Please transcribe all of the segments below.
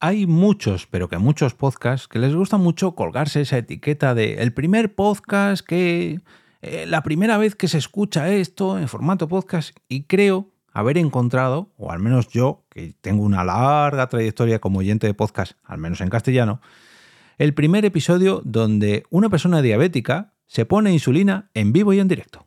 hay muchos, pero que muchos podcasts, que les gusta mucho colgarse esa etiqueta de el primer podcast que... eh, la primera vez que se escucha esto en formato podcast y creo haber encontrado, o al menos yo, que tengo una larga trayectoria como oyente de podcast, al menos en castellano, el primer episodio donde una persona diabética se pone insulina en vivo y en directo.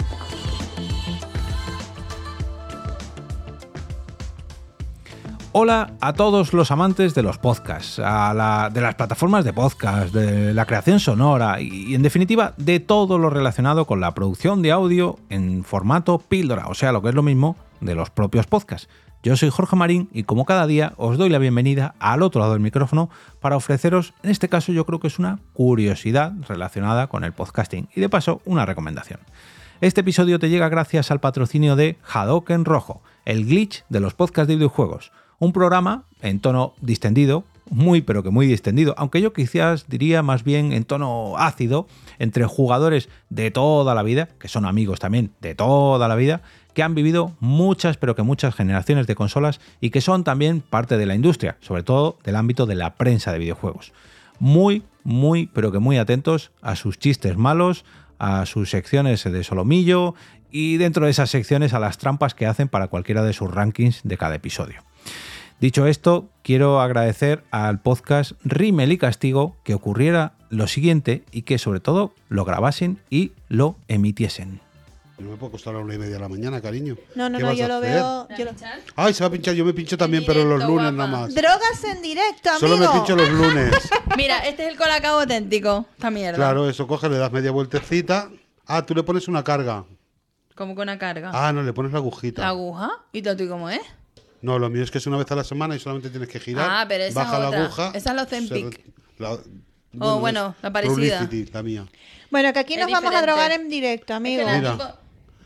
Hola a todos los amantes de los podcasts, a de las plataformas de podcast, de la creación sonora y, en definitiva de todo lo relacionado con la producción de audio en formato píldora, o sea, lo que es lo mismo de los propios podcasts. Yo soy Jorge Marín y como cada día os doy la bienvenida al otro lado del micrófono para ofreceros, en este caso yo creo que es una curiosidad relacionada con el podcasting y de paso una recomendación. Este episodio te llega gracias al patrocinio de Hadoken Rojo, el glitch de los podcasts de videojuegos. Un programa en tono distendido, muy pero que muy distendido, aunque yo quizás diría más bien en tono ácido, entre jugadores de toda la vida, que son amigos también de toda la vida, que han vivido muchas pero que muchas generaciones de consolas y que son también parte de la industria, sobre todo del ámbito de la prensa de videojuegos. Muy, muy pero que muy atentos a sus chistes malos, a sus secciones de solomillo y dentro de esas secciones a las trampas que hacen para cualquiera de sus rankings de cada episodio. Dicho esto, quiero agradecer al podcast Rimel y Castigo que ocurriera lo siguiente y que sobre todo lo grabasen y lo emitiesen. No me puedo acostar a la una y media de la mañana, cariño. No, no, ¿Qué no, vas yo a lo hacer? veo. yo lo- Ay, se va a pinchar. Yo me pincho también, pero los directo, lunes guapa. nada más. Drogas en directo, amigo. Solo me pincho los lunes. Mira, este es el colacao auténtico. Esta mierda. claro, eso coge, le das media vueltecita. Ah, tú le pones una carga. Como con una carga. Ah, no, le pones la agujita. La aguja. ¿Y tú, tú cómo es? No, lo mío es que es una vez a la semana y solamente tienes que girar. Ah, pero esa baja es la aguja. Esa es la Ozempic. la- O, bueno, la parecida. Publicity, la mía. Bueno, que aquí Es nos vamos a drogar en directo, amigo. Es que la Mira. tipo,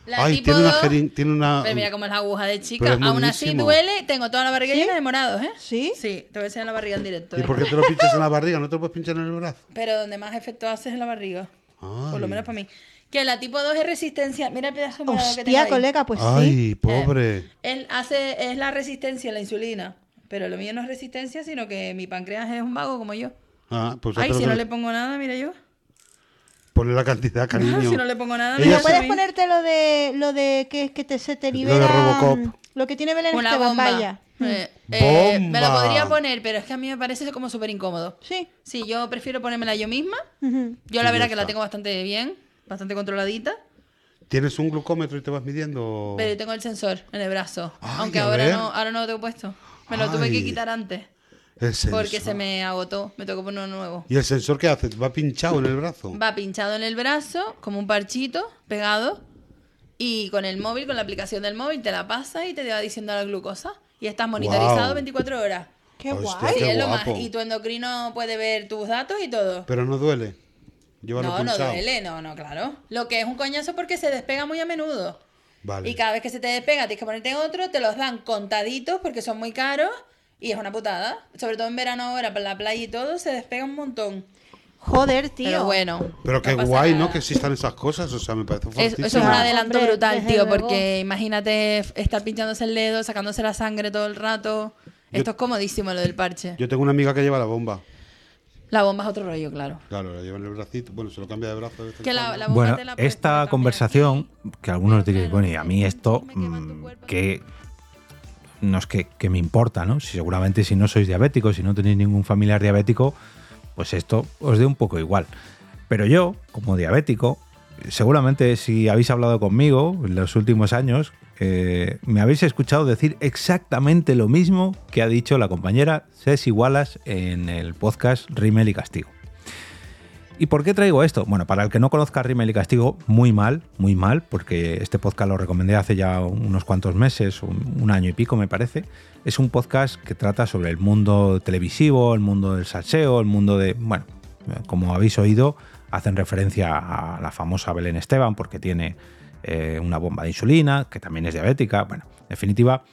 la Ay, tipo tiene una, dos- tiene una. Pero mira cómo es la aguja de chica. Aún así duele. Tengo toda la barriga ¿Sí? llena de morados, ¿eh? ¿Sí? Sí, te voy a enseñar la barriga en directo. ¿Y ¿eh? por qué te lo pinchas en la barriga? ¿No te lo puedes pinchar en el brazo? Pero donde más efecto hace es en la barriga. Por lo menos para mí. Que la tipo 2 es resistencia. Mira el pedazo de morado que tengo Hostia, ahí. colega, pues sí. Ay, pobre. Él hace, es la resistencia a la insulina. Pero lo mío no es resistencia, sino que mi páncreas es un vago como yo. Ah, pues Ay, si que- no le pongo nada, mira yo. Ponle la cantidad, cariño. si no le pongo nada, mira ¿Puedes ponerte lo de lo de que, que te, se te Lo de libera Robocop. lo que tiene Belén Una Esteban, bomba. vaya. Eh, eh, me lo ¡Bomba! podría poner, pero es que a mí me parece como súper incómodo. Sí. Sí, yo prefiero ponérmela yo misma. Yo la Sí, verdad que la tengo bastante bien, bastante controladita. ¿Tienes un glucómetro y te vas midiendo? Pero yo tengo el sensor en el brazo. Ay, aunque ahora no, ahora no lo tengo puesto. Me lo tuve que quitar antes. Porque se me agotó. Me tocó poner uno nuevo. ¿Y el sensor qué hace? ¿Va pinchado en el brazo? Va pinchado en el brazo, como un parchito, pegado. Y con el móvil, con la aplicación del móvil, te la pasa y te va diciendo la glucosa. Y estás monitorizado Guau. 24 horas. Qué Hostia, guay. Sí, qué es lo más. guapo. Y tu endocrino puede ver tus datos y todo. Pero no duele. Llévalo no, no duele, no, no, claro. Lo que es un coñazo porque se despega muy a menudo. Vale. Y cada vez que se te despega tienes que ponerte otro, te los dan contaditos porque son muy caros y es una putada. Sobre todo en verano ahora, para la playa y todo, se despega un montón. Joder, tío. Pero bueno. Pero qué guay, nada. ¿no? Que existan esas cosas. O sea, me parece Es- eso es un adelanto Hombre, brutal, tío, luego. porque imagínate estar pinchándose el dedo, sacándose la sangre todo el rato. Esto es comodísimo lo del parche. Yo tengo una amiga que lleva la bomba. La bomba es otro rollo, claro. Claro, la lleva en el bracito. Bueno, se lo cambia de brazo. Que la, la bomba Bueno, te la esta conversación, que algunos diréis, bueno, y a mí esto, mm, que no es que, que me importa, ¿no? Si seguramente si no sois diabéticos, si no tenéis ningún familiar diabético, pues esto os dé un poco igual. Pero yo, como diabético, seguramente si habéis hablado conmigo en los últimos años, eh, me habéis escuchado decir exactamente lo mismo que ha dicho la compañera Ceci Wallace en el podcast Rimel y Castigo. ¿Y por qué traigo esto? Bueno, para el que no conozca Rimel y Castigo, muy mal, muy mal, porque este podcast lo recomendé hace ya unos cuantos meses, un, año y pico me parece. Es un podcast que trata sobre el mundo televisivo, el mundo del salseo, el mundo de... Bueno, como habéis oído, hacen referencia a la famosa Belén Esteban, porque tiene eh, una bomba de insulina, que también es diabética. Bueno, en definitiva,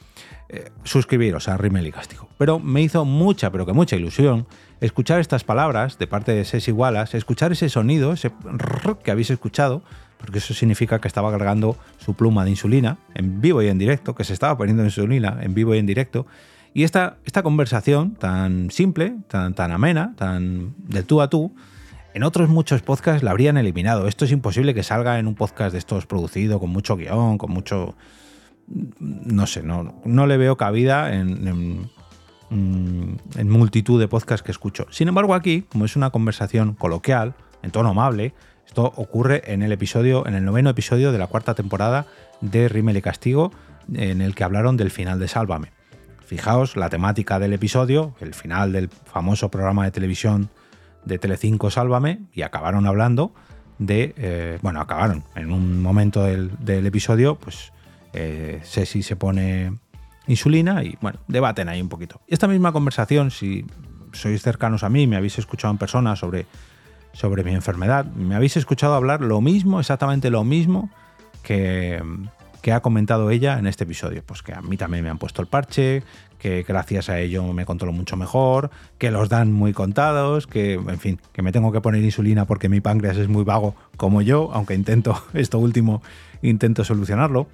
eh, suscribiros a Rimmel y Castigo. Pero me hizo mucha, pero que mucha ilusión escuchar estas palabras de parte de Ses Igualas, escuchar ese sonido, ese que habéis escuchado, porque eso significa que estaba cargando su pluma de insulina en vivo y en directo, que se estaba poniendo insulina en vivo y en directo. Y esta, esta conversación tan simple, tan, tan amena, tan de tú a tú, en otros muchos podcasts la habrían eliminado. Esto es imposible que salga en un podcast de estos producido con mucho guion, con mucho... No sé, no, no le veo cabida en, en, en multitud de podcasts que escucho. Sin embargo, aquí, como es una conversación coloquial, en tono amable, esto ocurre en el episodio, en el noveno episodio de la cuarta temporada de Rimmel y Castigo, en el que hablaron del final de Sálvame. Fijaos la temática del episodio, el final del famoso programa de televisión de Telecinco Sálvame, y acabaron hablando de. eh, bueno, acabaron. En un momento del, del episodio, pues eh, Ceci se pone insulina y bueno, debaten ahí un poquito. Esta misma conversación, si sois cercanos a mí, me habéis escuchado en persona sobre, sobre mi enfermedad, me habéis escuchado hablar lo mismo, exactamente lo mismo que, que ha comentado ella en este episodio. Pues que a mí también me han puesto el parche, que gracias a ello me controlo mucho mejor, que los dan muy contados, que, en fin, que me tengo que poner insulina porque mi páncreas es muy vago como yo, aunque intento, esto último, intento solucionarlo.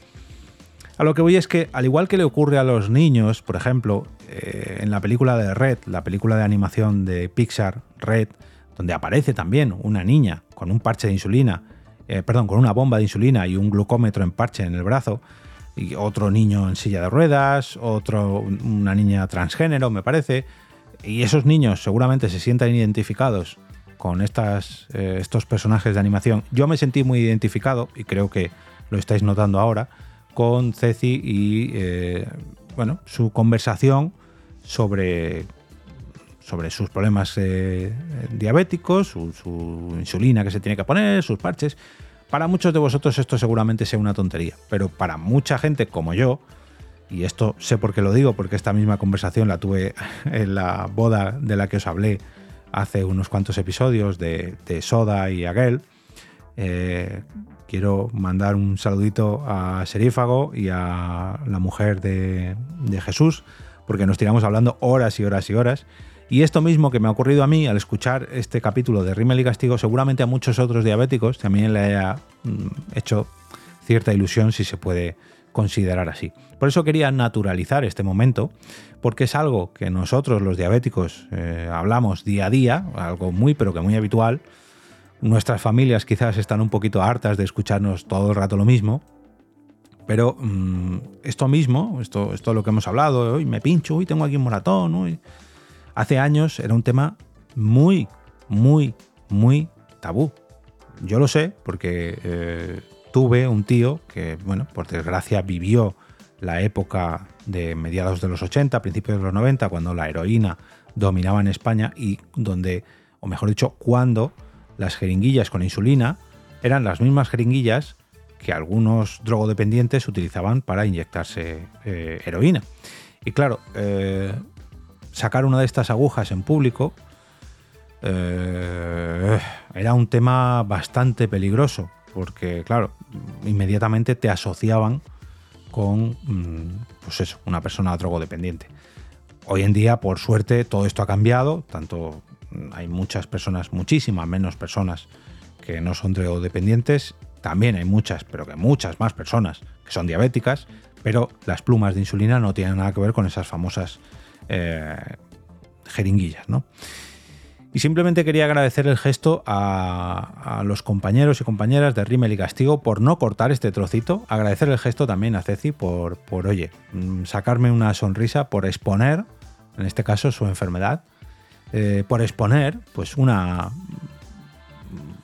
A lo que voy es que, al igual que le ocurre a los niños, por ejemplo, eh, en la película de Red, la película de animación de Pixar, Red, donde aparece también una niña con un parche de insulina, eh, perdón, con una bomba de insulina y un glucómetro en parche en el brazo, y otro niño en silla de ruedas, otro, una niña transgénero, me parece, y esos niños seguramente se sientan identificados con estas, eh, estos personajes de animación. Yo me sentí muy identificado, y creo que lo estáis notando ahora, con Ceci y eh, bueno, su conversación sobre, sobre sus problemas eh, diabéticos, su, su, insulina que se tiene que poner, sus parches. Para muchos de vosotros esto seguramente sea una tontería, pero para mucha gente como yo, y esto sé por qué lo digo, porque esta misma conversación la tuve en la boda de la que os hablé hace unos cuantos episodios de, Soda y Aguel. Eh, quiero mandar un saludito a Serífago y a la mujer de, de, Jesús, porque nos tiramos hablando horas y horas y horas. Y esto mismo que me ha ocurrido a mí al escuchar este capítulo de Rimmel y Castigo, seguramente a muchos otros diabéticos también le haya mm, hecho cierta ilusión, si se puede considerar así. Por eso quería naturalizar este momento, porque es algo que nosotros los diabéticos eh, hablamos día a día, algo muy pero que muy habitual, Nuestras familias quizás están un poquito hartas de escucharnos todo el rato lo mismo, pero mmm, esto mismo, esto, esto lo que hemos hablado, hoy me pincho, hoy tengo aquí un moratón, hoy... hace años era un tema muy, muy, muy tabú. Yo lo sé porque eh, tuve un tío que, bueno, por desgracia vivió la época de mediados de los 80, principios de los 90, cuando la heroína dominaba en España y donde, o mejor dicho, cuando las jeringuillas con insulina eran las mismas jeringuillas que algunos drogodependientes utilizaban para inyectarse eh, heroína. Y claro, eh, sacar una de estas agujas en público eh, era un tema bastante peligroso, porque claro, inmediatamente te asociaban con, pues eso, una persona drogodependiente. Hoy en día, por suerte, todo esto ha cambiado, tanto hay muchas personas, muchísimas menos personas que no son drogodependientes. También hay muchas, pero que muchas más personas que son diabéticas, pero las plumas de insulina no tienen nada que ver con esas famosas eh, jeringuillas, ¿no? Y simplemente quería agradecer el gesto a, los compañeros y compañeras de Rimmel y Castigo por no cortar este trocito. Agradecer el gesto también a Ceci por, por, oye, sacarme una sonrisa, por exponer, en este caso, su enfermedad eh, por exponer pues una,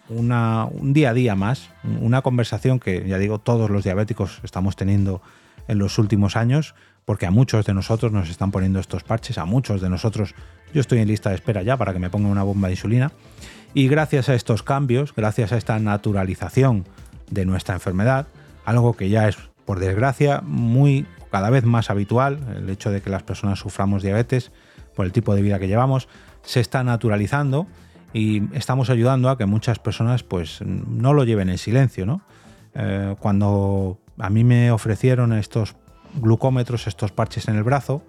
una, un día a día más, una conversación que ya digo todos los diabéticos estamos teniendo en los últimos años, porque a muchos de nosotros nos están poniendo estos parches, a muchos de nosotros yo estoy en lista de espera ya para que me pongan una bomba de insulina, y gracias a estos cambios, gracias a esta naturalización de nuestra enfermedad, algo que ya es por desgracia muy cada vez más habitual, el hecho de que las personas suframos diabetes por el tipo de vida que llevamos, se está naturalizando y estamos ayudando a que muchas personas pues no lo lleven en silencio, ¿no? Eh, cuando a mí me ofrecieron estos glucómetros, estos parches en el brazo,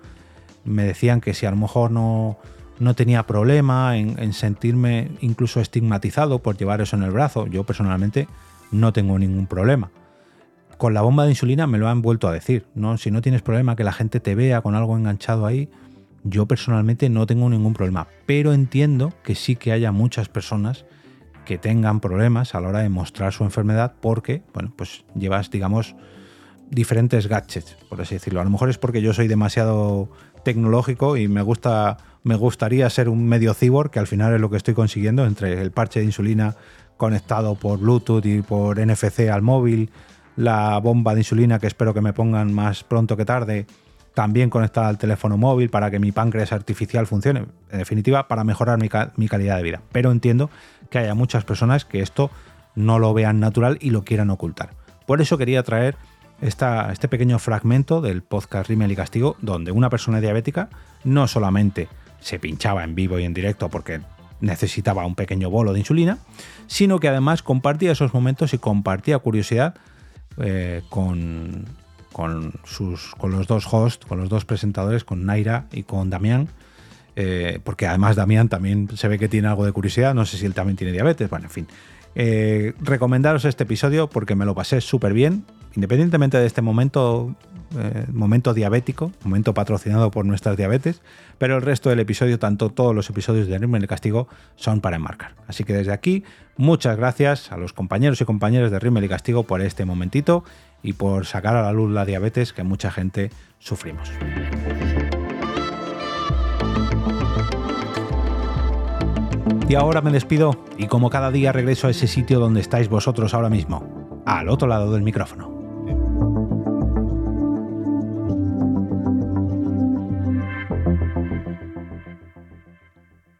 me decían que si a lo mejor no, no tenía problema en, en sentirme incluso estigmatizado por llevar eso en el brazo. Yo personalmente no tengo ningún problema. Con la bomba de insulina me lo han vuelto a decir. ¿no? Si no tienes problema que la gente te vea con algo enganchado ahí, yo personalmente no tengo ningún problema. Pero entiendo que sí que haya muchas personas que tengan problemas a la hora de mostrar su enfermedad porque, bueno, pues llevas, digamos, diferentes gadgets, por así decirlo. A lo mejor es porque yo soy demasiado tecnológico y me gusta me gustaría ser un medio cyborg, que al final es lo que estoy consiguiendo entre el parche de insulina conectado por Bluetooth y por NFC al móvil, la bomba de insulina que espero que me pongan más pronto que tarde, también conectada al teléfono móvil para que mi páncreas artificial funcione. En definitiva, para mejorar mi, mi calidad de vida. Pero entiendo que haya muchas personas que esto no lo vean natural y lo quieran ocultar. Por eso quería traer esta, este pequeño fragmento del podcast Rimmel y Castigo, donde una persona diabética no solamente se pinchaba en vivo y en directo porque necesitaba un pequeño bolo de insulina, sino que además compartía esos momentos y compartía curiosidad eh, con, con, sus, con los dos hosts, con los dos presentadores, con Naira y con Damián, eh, porque además Damián también se ve que tiene algo de curiosidad, no sé si él también tiene diabetes, bueno, en fin. Eh, recomendaros este episodio porque me lo pasé súper bien, independientemente de este momento, eh, momento diabético, momento patrocinado por nuestras diabetes, pero el resto del episodio, tanto todos los episodios de Ritmo el Castigo, son para enmarcar. Así que desde aquí, muchas gracias a los compañeros y compañeras de Ritmo y Castigo por este momentito y por sacar a la luz la diabetes que mucha gente sufrimos. Y ahora me despido y como cada día regreso a ese sitio donde estáis vosotros ahora mismo, al otro lado del micrófono.